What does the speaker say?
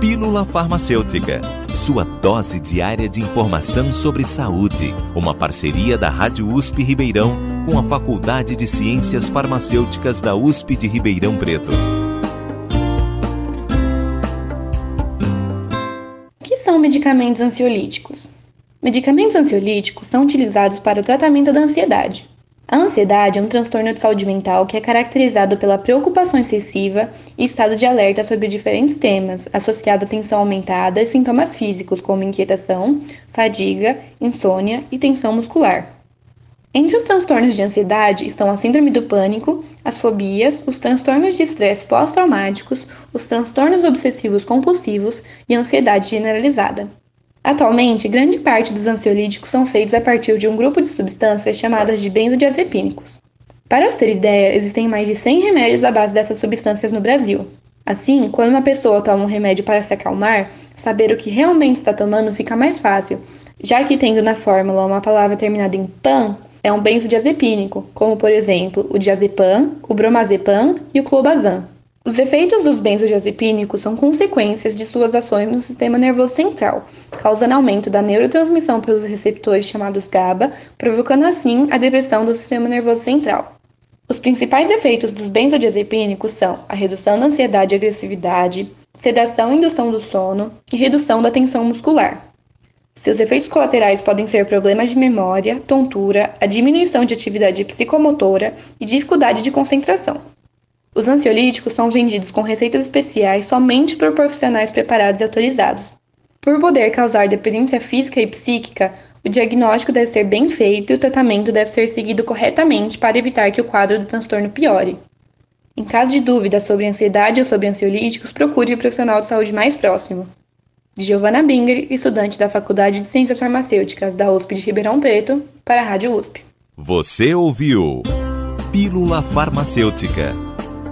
Pílula Farmacêutica, sua dose diária de informação sobre saúde. Uma parceria da Rádio USP Ribeirão com a Faculdade de Ciências Farmacêuticas da USP de Ribeirão Preto. O que são medicamentos ansiolíticos? Medicamentos ansiolíticos são utilizados para o tratamento da ansiedade. A ansiedade é um transtorno de saúde mental que é caracterizado pela preocupação excessiva e estado de alerta sobre diferentes temas, associado à tensão aumentada e sintomas físicos como inquietação, fadiga, insônia e tensão muscular. Entre os transtornos de ansiedade estão a síndrome do pânico, as fobias, os transtornos de estresse pós-traumáticos, os transtornos obsessivos compulsivos e a ansiedade generalizada. Atualmente, grande parte dos ansiolíticos são feitos a partir de um grupo de substâncias chamadas de benzodiazepínicos. Para se ter ideia, existem mais de 100 remédios à base dessas substâncias no Brasil. Assim, quando uma pessoa toma um remédio para se acalmar, saber o que realmente está tomando fica mais fácil, já que tendo na fórmula uma palavra terminada em pan, é um benzodiazepínico, como por exemplo o diazepam, o bromazepam e o clobazam. Os efeitos dos benzodiazepínicos são consequências de suas ações no sistema nervoso central, causando aumento da neurotransmissão pelos receptores chamados GABA, provocando assim a depressão do sistema nervoso central. Os principais efeitos dos benzodiazepínicos são a redução da ansiedade e agressividade, sedação e indução do sono e redução da tensão muscular. Seus efeitos colaterais podem ser problemas de memória, tontura, a diminuição de atividade psicomotora e dificuldade de concentração. Os ansiolíticos são vendidos com receitas especiais somente por profissionais preparados e autorizados. Por poder causar dependência física e psíquica, o diagnóstico deve ser bem feito e o tratamento deve ser seguido corretamente para evitar que o quadro do transtorno piore. Em caso de dúvida sobre ansiedade ou sobre ansiolíticos, procure o profissional de saúde mais próximo. De Giovanna Binger, estudante da Faculdade de Ciências Farmacêuticas da USP de Ribeirão Preto, para a Rádio USP. Você ouviu Pílula Farmacêutica